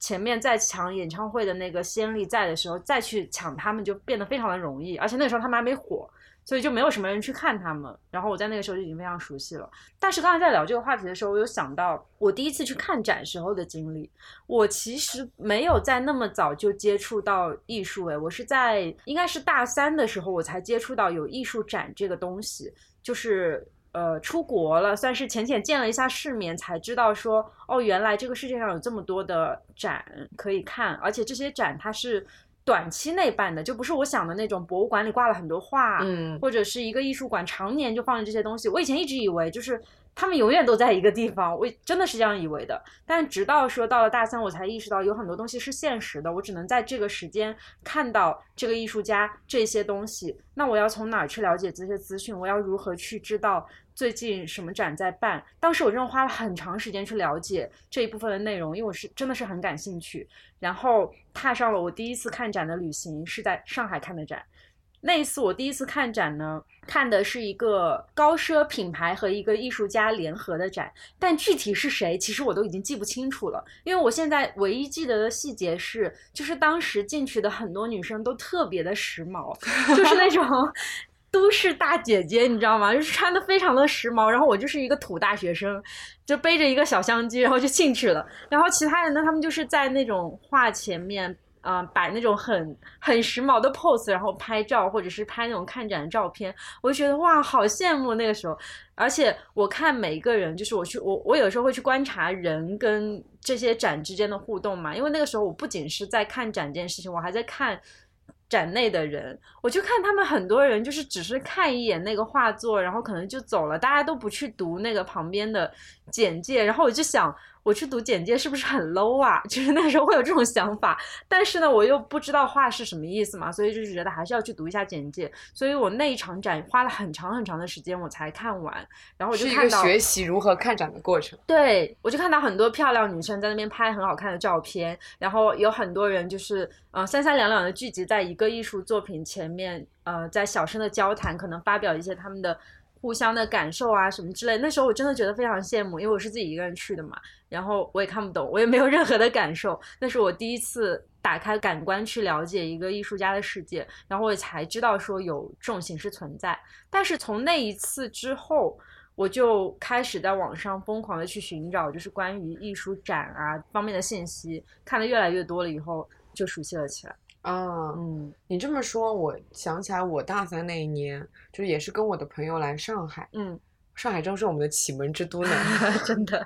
前面在抢演唱会的那个先例在的时候，再去抢他们就变得非常的容易，而且那时候他们还没火。所以就没有什么人去看他们，然后我在那个时候就已经非常熟悉了。但是刚才在聊这个话题的时候，我有想到我第一次去看展时候的经历。我其实没有在那么早就接触到艺术，诶，我是在应该是大三的时候我才接触到有艺术展这个东西，就是呃出国了，算是浅浅见了一下世面，才知道说哦，原来这个世界上有这么多的展可以看，而且这些展它是。短期内办的就不是我想的那种博物馆里挂了很多画，嗯，或者是一个艺术馆常年就放着这些东西。我以前一直以为就是他们永远都在一个地方，我真的是这样以为的。但直到说到了大三，我才意识到有很多东西是现实的，我只能在这个时间看到这个艺术家这些东西。那我要从哪儿去了解这些资讯？我要如何去知道？最近什么展在办？当时我真的花了很长时间去了解这一部分的内容，因为我是真的是很感兴趣。然后踏上了我第一次看展的旅行，是在上海看的展。那一次我第一次看展呢，看的是一个高奢品牌和一个艺术家联合的展，但具体是谁，其实我都已经记不清楚了。因为我现在唯一记得的细节是，就是当时进去的很多女生都特别的时髦，就是那种。都市大姐姐，你知道吗？就是穿的非常的时髦，然后我就是一个土大学生，就背着一个小相机，然后就进去了。然后其他人呢，他们就是在那种画前面，嗯，摆那种很很时髦的 pose，然后拍照或者是拍那种看展的照片。我就觉得哇，好羡慕那个时候。而且我看每一个人，就是我去我我有时候会去观察人跟这些展之间的互动嘛，因为那个时候我不仅是在看展这件事情，我还在看。展内的人，我就看他们很多人就是只是看一眼那个画作，然后可能就走了，大家都不去读那个旁边的简介，然后我就想。我去读简介是不是很 low 啊？[laughs] 就是那时候会有这种想法，但是呢，我又不知道画是什么意思嘛，所以就是觉得还是要去读一下简介。所以我那一场展花了很长很长的时间我才看完，然后我就看到学习如何看展的过程。对，我就看到很多漂亮女生在那边拍很好看的照片，然后有很多人就是呃三三两两的聚集在一个艺术作品前面，呃，在小声的交谈，可能发表一些他们的。互相的感受啊，什么之类，那时候我真的觉得非常羡慕，因为我是自己一个人去的嘛，然后我也看不懂，我也没有任何的感受，那是我第一次打开感官去了解一个艺术家的世界，然后我才知道说有这种形式存在。但是从那一次之后，我就开始在网上疯狂的去寻找，就是关于艺术展啊方面的信息，看的越来越多了以后，就熟悉了起来。啊，嗯，你这么说，我想起来，我大三那一年，就是也是跟我的朋友来上海，嗯，上海正是我们的启蒙之都呢，[laughs] 真的。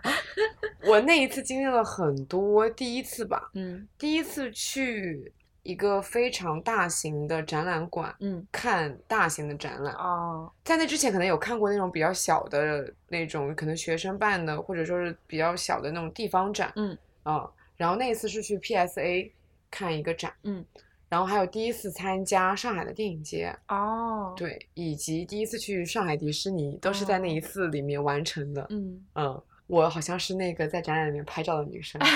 我那一次经历了很多第一次吧，嗯，第一次去一个非常大型的展览馆，嗯，看大型的展览。哦，在那之前可能有看过那种比较小的那种，可能学生办的，或者说是比较小的那种地方展，嗯，啊，然后那一次是去 PSA 看一个展，嗯。然后还有第一次参加上海的电影节哦，对，以及第一次去上海迪士尼，都是在那一次里面完成的。嗯嗯，我好像是那个在展览里面拍照的女生。[laughs]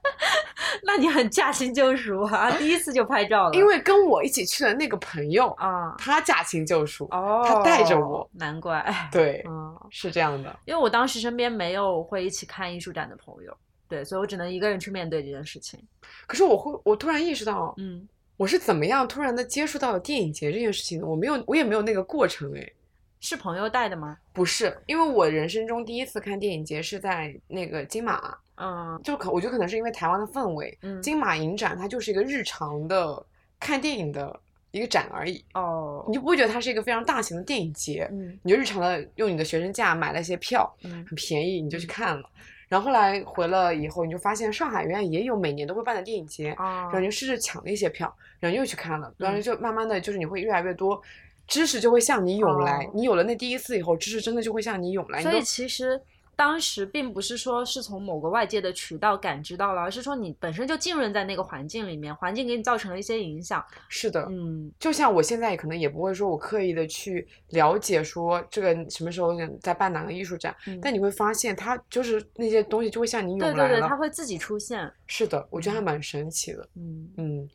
[laughs] 那你很驾轻就熟啊，第一次就拍照了。因为跟我一起去的那个朋友啊，他驾轻就熟，哦，他带着我，难怪。对，嗯，是这样的。因为我当时身边没有会一起看艺术展的朋友。对，所以我只能一个人去面对这件事情。可是我会，我突然意识到，嗯，我是怎么样突然的接触到了电影节这件事情的？我没有，我也没有那个过程，诶，是朋友带的吗？不是，因为我人生中第一次看电影节是在那个金马，嗯，就可我觉得可能是因为台湾的氛围，嗯，金马影展它就是一个日常的看电影的一个展而已，哦，你就不会觉得它是一个非常大型的电影节，嗯，你就日常的用你的学生价买了一些票，嗯，很便宜，你就去看了。然后后来回了以后，你就发现上海原来也有每年都会办的电影节，然后就试着抢了一些票，然后又去看了，然后就慢慢的就是你会越来越多知识就会向你涌来，你有了那第一次以后，知识真的就会向你涌来。所以其实。当时并不是说是从某个外界的渠道感知到了，而是说你本身就浸润在那个环境里面，环境给你造成了一些影响。是的，嗯，就像我现在可能也不会说我刻意的去了解说这个什么时候在办哪个艺术展，但你会发现它就是那些东西就会向你涌来了，对对对，它会自己出现。是的，我觉得还蛮神奇的。嗯嗯。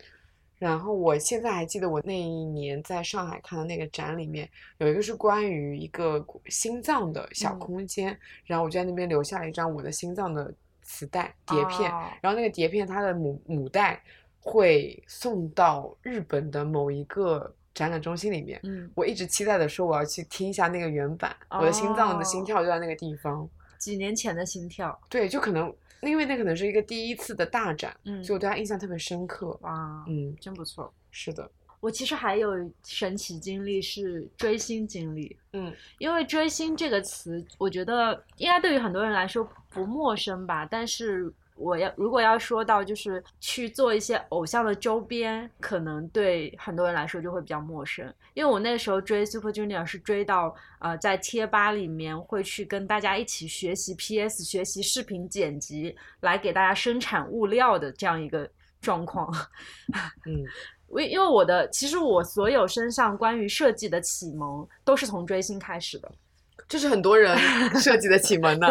然后我现在还记得我那一年在上海看的那个展里面有一个是关于一个心脏的小空间，然后我就在那边留下了一张我的心脏的磁带碟片，哦。然后那个碟片它的母母带会送到日本的某一个展览中心里面。嗯，我一直期待的说我要去听一下那个原版，我的心脏的心哦。跳就在那个地方。几年前的心跳，对，就可能因为那可能是一个第一次的大展，嗯所以我对他印象特别深刻。哇，嗯，真不错。是的，我其实还有神奇经历是追星经历，嗯因为追星这个词，我觉得应该对于很多人来说不陌生吧。但是我要如果要说到就是去做一些偶像的周边，可能对很多人来说就会比较陌生。因为我那时候追 Super Junior 是追到呃在贴吧里面会去跟大家一起学习 PS、学习视频剪辑，来给大家生产物料的这样一个状况。[laughs] 嗯，我因为我的其实我所有身上关于设计的启蒙都是从追星开始的，这是很多人设计的启蒙呢。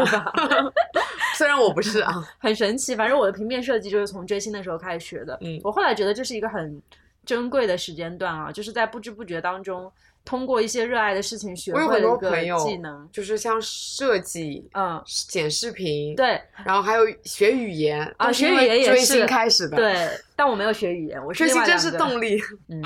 [laughs] 虽然我不是啊，[laughs] 很神奇。反正我的平面设计就是从追星的时候开始学的。嗯我后来觉得这是一个很珍贵的时间段啊，就是在不知不觉当中，通过一些热爱的事情学会了一个技能。就是像设计、嗯，剪视频，，对然后还有学语言啊学语言也是追是星开始的。，对，但我没有学语言，我是追星真是动力。嗯，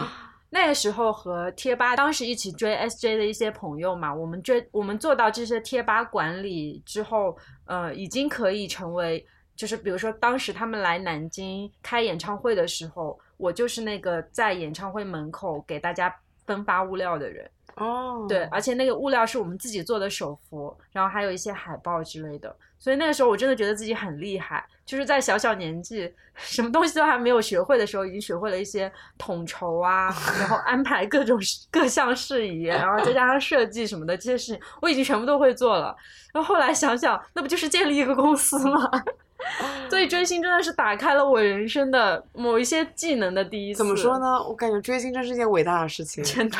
那个时候和贴吧当时一起追 SJ 的一些朋友嘛，我们追我们做到这些贴吧管理之后，呃，已经可以成为，就是比如说当时他们来南京开演唱会的时候，我就是那个在演唱会门口给大家分发物料的人。哦，对，而且那个物料是我们自己做的手幅，然后还有一些海报之类的。所以那个时候我真的觉得自己很厉害，就是在小小年纪，什么东西都还没有学会的时候，已经学会了一些统筹啊，然后 [laughs] 安排各种各项事宜，然后再加上设计什么的这些事情，我已经全部都会做了。然后后来想想，那不就是建立一个公司吗？[laughs] 所以追星真的是打开了我人生的某一些技能的第一次。怎么说？呢？我感觉追星真是一件伟大的事情。真的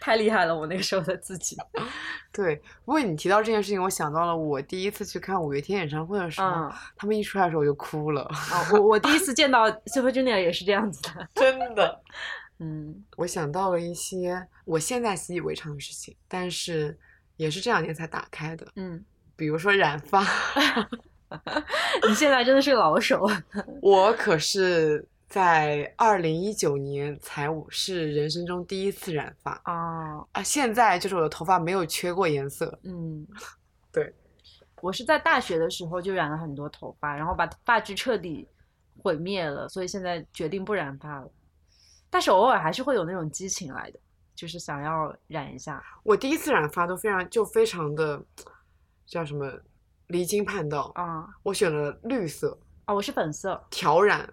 太厉害了，我那个时候的自己。[laughs] 对，不过你提到这件事情，我想到了我第一次去看五月天演唱会的时候，嗯。他们一出来的时候我就哭了，啊，我我第一次见到 Super Junior 也是这样子的。[laughs] 真的。嗯我想到了一些我现在习以为常的事情，但是也是这两年才打开的，嗯，比如说染发，[laughs] 你现在真的是老手。[laughs] 我可是在二零一九年才是人生中第一次染发哦，啊，现在就是我的头发没有缺过颜色，嗯，[laughs] 对。我是在大学的时候就染了很多头发，然后把发质彻底毁灭了，所以现在决定不染发了。但是偶尔还是会有那种激情来的，就是想要染一下。我第一次染发都非常就非常的叫什么离经叛道，啊、我选了绿色哦，我是粉色。挑染，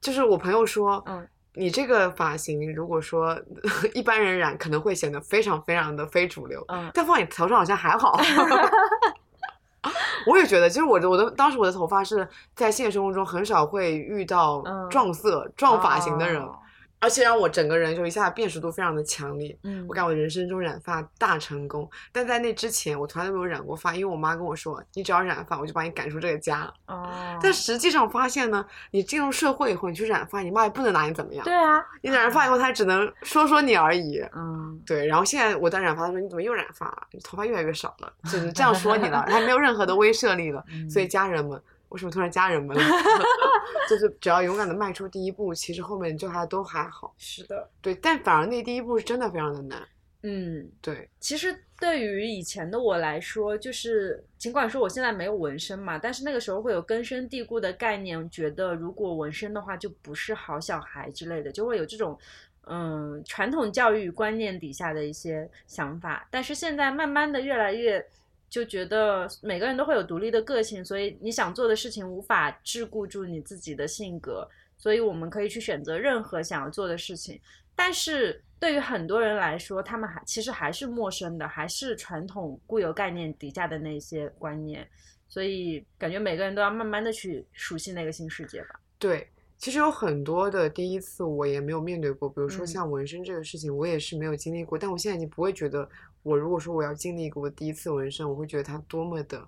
就是我朋友说，嗯，你这个发型如果说 [laughs] 一般人染可能会显得非常非常的非主流，嗯。但放你头上好像还好。[laughs] 我也觉得，其实我的我的当时我的头发是在现实生活中很少会遇到嗯撞色、撞发型的人，哦而且让我整个人就一下辨识度非常的强烈。嗯，我感觉我人生中染发大成功，但在那之前我从来都没有染过发，因为我妈跟我说，你只要染发，我就把你赶出这个家。哦，但实际上发现呢，你进入社会以后，你去染发，你妈也不能拿你怎么样。对啊，你染发以后，她只能说说你而已。嗯，对，然后现在我在染发，她说你怎么又染发了？你头发越来越少了，只能这样说你了，她没有任何的 [laughs] 威慑力了。嗯所以家人们，为什么突然加人们了？[laughs] 就是只要勇敢的迈出第一步，其实后面就还都还好。是的，对，但反而那第一步是真的非常的难。嗯。对，其实对于以前的我来说，就是尽管说我现在没有纹身嘛，但是那个时候会有根深蒂固的概念，觉得如果纹身的话就不是好小孩之类的，就会有这种嗯传统教育观念底下的一些想法。但是现在慢慢的越来越就觉得每个人都会有独立的个性，所以你想做的事情无法桎梏住你自己的性格，所以我们可以去选择任何想要做的事情。但是对于很多人来说，他们还其实还是陌生的，还是传统固有概念底下的那些观念，所以感觉每个人都要慢慢的去熟悉那个新世界吧。对，其实有很多的第一次我也没有面对过，比如说嗯像纹身这个事情，我也是没有经历过。但我现在已经不会觉得，我如果说我要经历一个我第一次纹身，我会觉得它多么的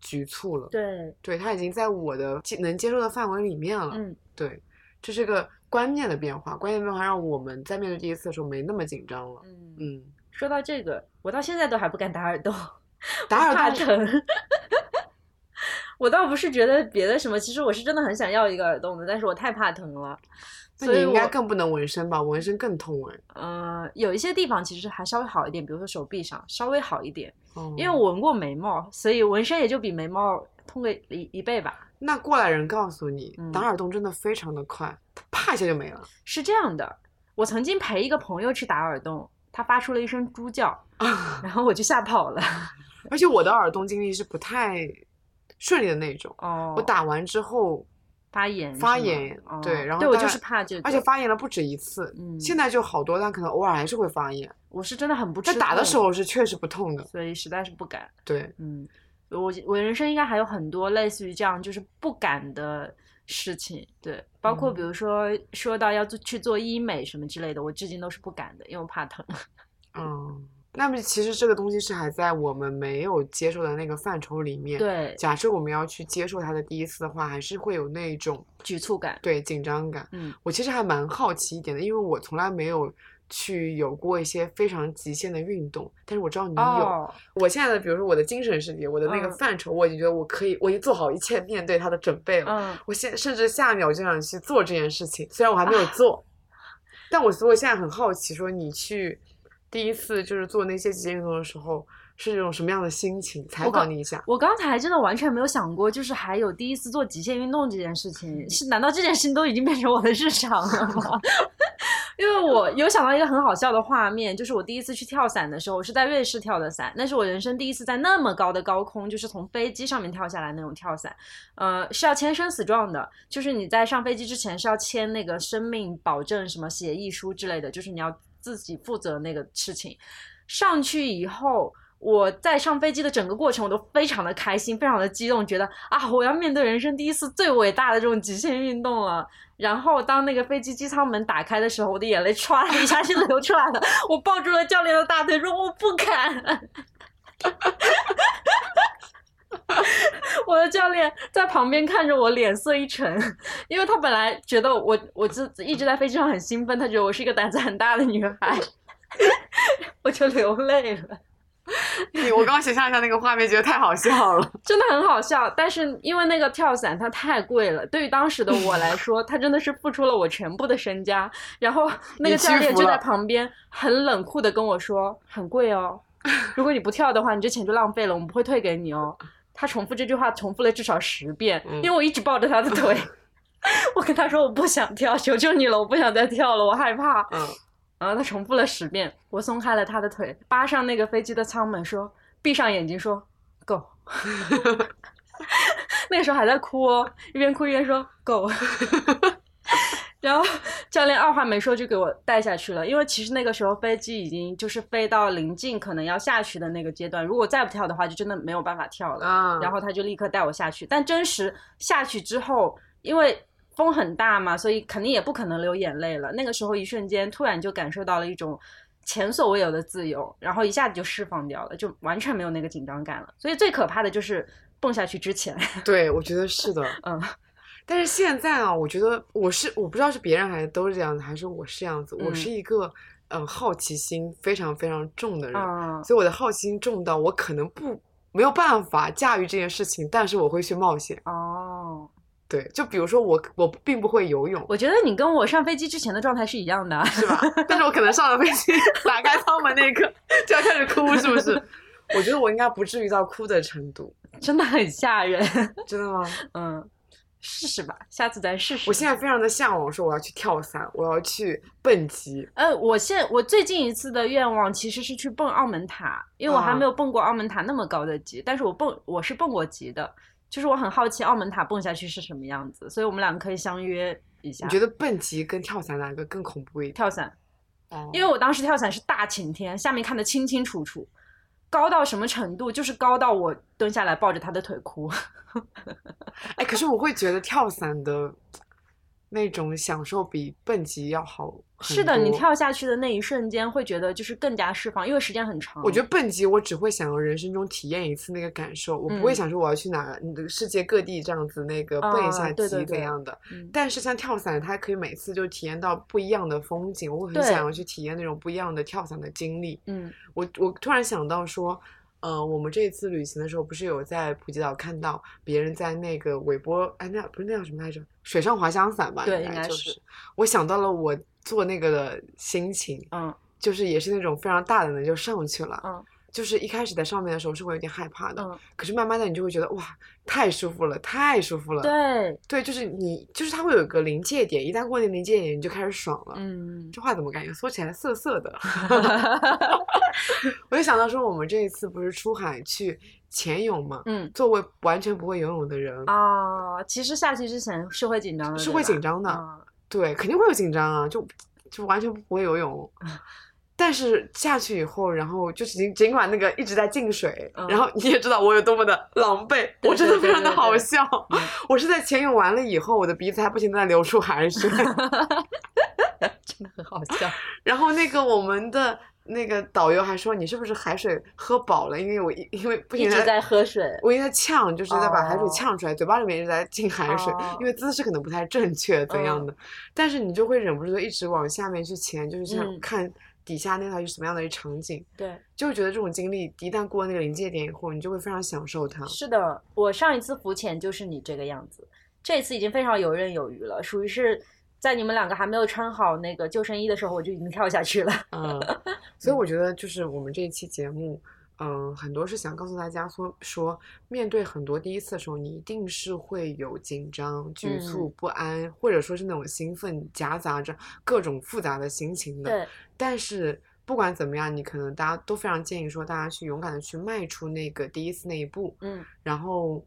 局促了。对，对，它已经在我的接能接受的范围里面了。嗯，对，这是个观念的变化，观念变化让我们在面对第一次的时候没那么紧张了。嗯，嗯，说到这个，我到现在都还不敢打耳洞，[laughs] 打耳洞怕疼。[laughs] 我倒不是觉得别的什么，其实我是真的很想要一个耳洞的，但是我太怕疼了，所以应该更不能纹身吧？纹身更痛哎。呃有一些地方其实还稍微好一点，比如说手臂上稍微好一点，哦因为我纹过眉毛，所以纹身也就比眉毛痛个一一倍吧。那过来人告诉你，嗯打耳洞真的非常的快，它啪一下就没了。是这样的，我曾经陪一个朋友去打耳洞，他发出了一声猪叫，[laughs] 然后我就吓跑了。而且我的耳洞经历是不太顺利的那种，哦，我打完之后发炎，发炎哦对然后对我就是怕这个，而且发炎了不止一次，嗯现在就好多，但可能偶尔还是会发炎。我是真的很不打的时候是确实不痛的，所以实在是不敢。对，嗯，我我人生应该还有很多类似于这样就是不敢的事情，对，包括比嗯如说说到要做去做医美什么之类的，我至今都是不敢的，因为我怕疼。嗯。那么其实这个东西是还在我们没有接受的那个范畴里面。，对，假设我们要去接受它的第一次的话，还是会有那种局促感。对紧张感。嗯我其实还蛮好奇一点的，因为我从来没有去有过一些非常极限的运动，但是我知道你有。哦，我现在的，比如说我的精神世界，我的那个嗯范畴，我已经觉得我可以，我已经做好一切面对它的准备了。嗯，我现甚至下一秒就想去做这件事情，虽然我还没有啊做，但我所以我现在很好奇，说你去第一次就是做那些极限运动的时候，是一种什么样的心情？采访你一下。我刚才真的完全没有想过，就是还有第一次做极限运动这件事情，是难道这件事情都已经变成我的日常了吗？[laughs] 因为我有想到一个很好笑的画面，就是我第一次去跳伞的时候，我是在瑞士跳的伞，那是我人生第一次在那么高的高空，就是从飞机上面跳下来那种跳伞，呃，是要签生死状的，就是你在上飞机之前是要签那个生命保证什么协议书之类的，就是你要自己负责那个事情。上去以后，我在上飞机的整个过程，我都非常的开心，非常的激动，觉得啊，我要面对人生第一次最伟大的这种极限运动了。然后当那个飞机机舱门打开的时候，我的眼泪唰一下就 [laughs] 流出来了。我抱住了教练的大腿，说我不敢。[laughs] 我的教练在旁边看着我，脸色一沉，因为他本来觉得我我自一直在飞机上很兴奋，他觉得我是一个胆子很大的女孩，[laughs] 我就流泪了。你我刚刚想象一下那个画面，觉得太好笑了。[laughs] 真的很好笑，但是因为那个跳伞它太贵了，对于当时的我来 [laughs] 说，它真的是付出了我全部的身家。然后那个教练就在旁边很冷酷的跟我说：“很贵哦，如果你不跳的话，你这钱就浪费了，我们不会退给你哦。”他重复这句话重复了至少十遍，嗯因为我一直抱着他的腿。[laughs] 我跟他说我不想跳，求求你了，我不想再跳了，我害怕。嗯，然后他重复了十遍，我松开了他的腿，扒上那个飞机的舱门，说：“闭上眼睛，说 go。[laughs] [laughs] ”那个时候还在哭哦，一边哭一边说够。然后 [laughs] 教练二话没说就给我带下去了，因为其实那个时候飞机已经就是飞到临近可能要下去的那个阶段，如果再不跳的话，就真的没有办法跳了。啊，然后他就立刻带我下去。但真实下去之后，因为风很大嘛，所以肯定也不可能流眼泪了。那个时候一瞬间，突然就感受到了一种前所未有的自由，然后一下子就释放掉了，就完全没有那个紧张感了。所以最可怕的就是蹦下去之前，[laughs] 对，我觉得是的。嗯，但是现在啊，我觉得我是我不知道是别人还是都是这样子，还是我是这样子。我嗯是一个嗯好奇心非常非常重的人，嗯，所以我的好奇心重到我可能不没有办法驾驭这件事情，但是我会去冒险。哦，对，就比如说我我并不会游泳，我觉得你跟我上飞机之前的状态是一样的啊。是吧？[laughs] 但是我可能上了飞机，打开舱门那一刻就要开始哭，是不是？我觉得我应该不至于到哭的程度，真的很吓人，真的吗？[laughs] 嗯，试试吧，下次咱试试。我现在非常的向往，说我要去跳伞，我要去蹦极。呃，我现我最近一次的愿望其实是去蹦澳门塔，因为我还啊没有蹦过澳门塔那么高的级，但是我蹦我是蹦过级的，就是我很好奇澳门塔蹦下去是什么样子，所以我们两个可以相约一下。你觉得蹦极跟跳伞哪个更恐怖一点？跳伞？哦因为我当时跳伞是大晴天，下面看得清清楚楚，高到什么程度？就是高到我蹲下来抱着他的腿哭。[laughs] 哎，可是我会觉得跳伞的那种享受比蹦极要好是的，你。跳下去的那一瞬间会觉得就是更加释放，因为时间很长。我觉得蹦极，我只会想要人生中体验一次那个感受，我不会嗯想说我要去哪世界各地这样子那个蹦一啊下极对对对怎样的。嗯但是像跳伞，它可以每次就体验到不一样的风景，我会很想要去体验那种不一样的跳伞的经历。嗯我我突然想到说，呃，我们这一次旅行的时候，不是有在普吉岛看到别人在那个尾波，哎，那不是那叫什么来着？水上滑翔伞吧？对应应该是。我想到了我做那个的心情，嗯就是也是那种非常大胆的就上去了。嗯就是一开始在上面的时候是会有点害怕的，嗯，可是慢慢的你就会觉得哇，太舒服了，太舒服了。对，对，就是你，就是它会有一个临界点，一旦过那临界点，你就开始爽了。嗯，这话怎么感觉说起来涩涩的？[laughs] 我就想到说，我们这一次不是出海去潜泳嘛，嗯作为完全不会游泳的人，啊，其实下去之前是会紧张的，是会紧张的嗯对，肯定会有紧张啊，就就完全不会游泳。[laughs] 但是下去以后，然后就尽尽管那个一直在进水，嗯然后你也知道我有多么的狼狈，我真的非常的对对对好笑。嗯 [laughs] 我是在潜泳完了以后，我的鼻子还不停的在流出海水，[laughs] 真的很好笑。然后那个我们的那个导游还说你是不是海水喝饱了？因为我一因为不停地一直在喝水，我一直在呛，就是在把海水哦呛出来，嘴巴里面一直在进海水，哦因为姿势可能不太正确怎样的，但是你就会忍不住的一直往下面去潜，就是想嗯看底下那套是什么样的一场景，对，就会觉得这种经历一旦过那个临界点以后，你就会非常享受它。是的，我上一次浮潜就是你这个样子，这次已经非常游刃有余了，属于是在你们两个还没有穿好那个救生衣的时候，我就已经跳下去了。嗯，[laughs] 所以我觉得就是我们这一期节目。嗯，很多是想告诉大家说，说面对很多第一次的时候，你一定是会有紧张、局促、嗯。不安，或者说是那种兴奋，夹杂着各种复杂的心情的。对，但是不管怎么样，你可能大家都非常建议说，大家去勇敢的去迈出那个第一次那一步，嗯。然后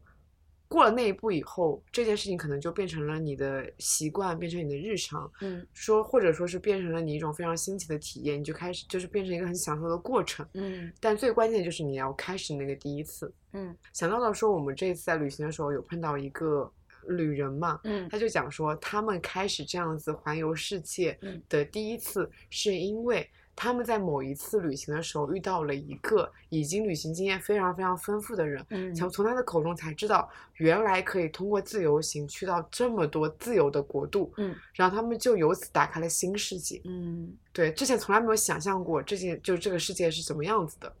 过了那一步以后，这件事情可能就变成了你的习惯，变成你的日常，嗯。说或者说是变成了你一种非常新奇的体验，你就开始就是变成一个很享受的过程。嗯。但最关键就是你要开始那个第一次。嗯。想到了说，我们这一次在旅行的时候有碰到一个旅人嘛，嗯。他就讲说，他们开始这样子环游世界嗯。的第一次，是因为他们在某一次旅行的时候遇到了一个已经旅行经验非常非常丰富的人，嗯，从从他的口中才知道，原来可以通过自由行去到这么多自由的国度，嗯，然后他们就由此打开了新世界。嗯对，之前从来没有想象过这件就这个世界是怎么样子的。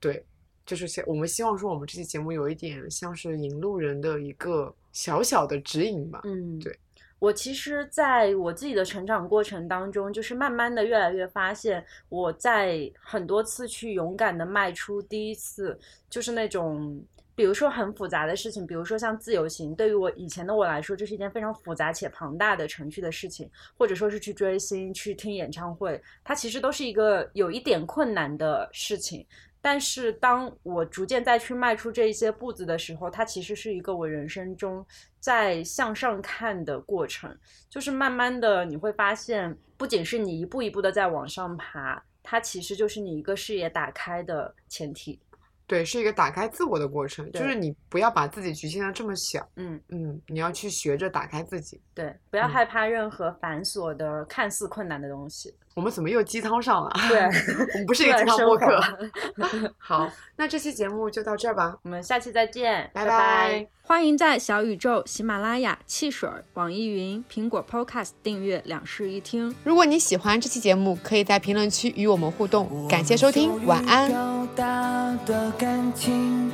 对，就是希我们希望说我们这期节目有一点像是引路人的一个小小的指引吧。嗯，对。我其实在我自己的成长过程当中，就是慢慢的越来越发现，我在很多次去勇敢的迈出第一次，就是那种。比如说很复杂的事情，比如说像自由行，对于我以前的我来说，这是一件非常复杂且庞大的程序的事情，或者说是去追星、去听演唱会，它其实都是一个有一点困难的事情。但是当我逐渐再去迈出这一些步子的时候，它其实是一个我人生中在向上看的过程，就是慢慢的你会发现，不仅是你一步一步的在往上爬，它其实就是你一个视野打开的前提。对，是一个打开自我的过程，就是你不要把自己局限的这么小，嗯，嗯，你要去学着打开自己。对，不要嗯害怕任何繁琐的、看似困难的东西。我们怎么又鸡汤上了？对，[laughs] 我们不是一个鸡汤播客。[laughs] 好，那这期节目就到这儿吧。我们下期再见，拜拜拜欢迎在小宇宙、喜马拉雅、汽水、网易云、苹果 Podcast 订阅两室一厅。如果你喜欢这期节目，可以在评论区与我们互动。感谢收听，晚安。表达的感情，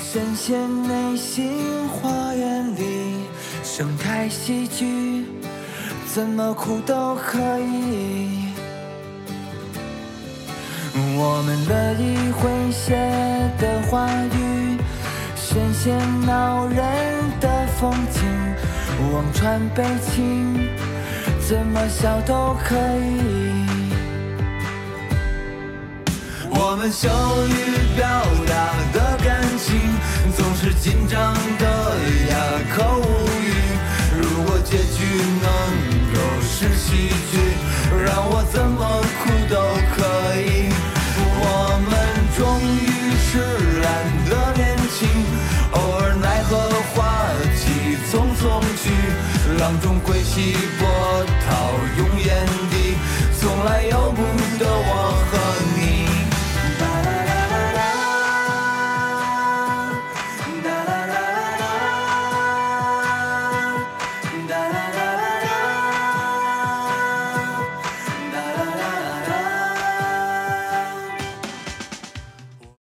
深陷内心花园里，生态喜剧，怎么哭都可以。我们乐意诙谐的话语，深陷恼人的风景，望穿悲情，怎么笑都可以。我们羞于表达的感情，总是紧张的哑口无语。如果结局能够是喜剧，让我怎么哭都终中归西伯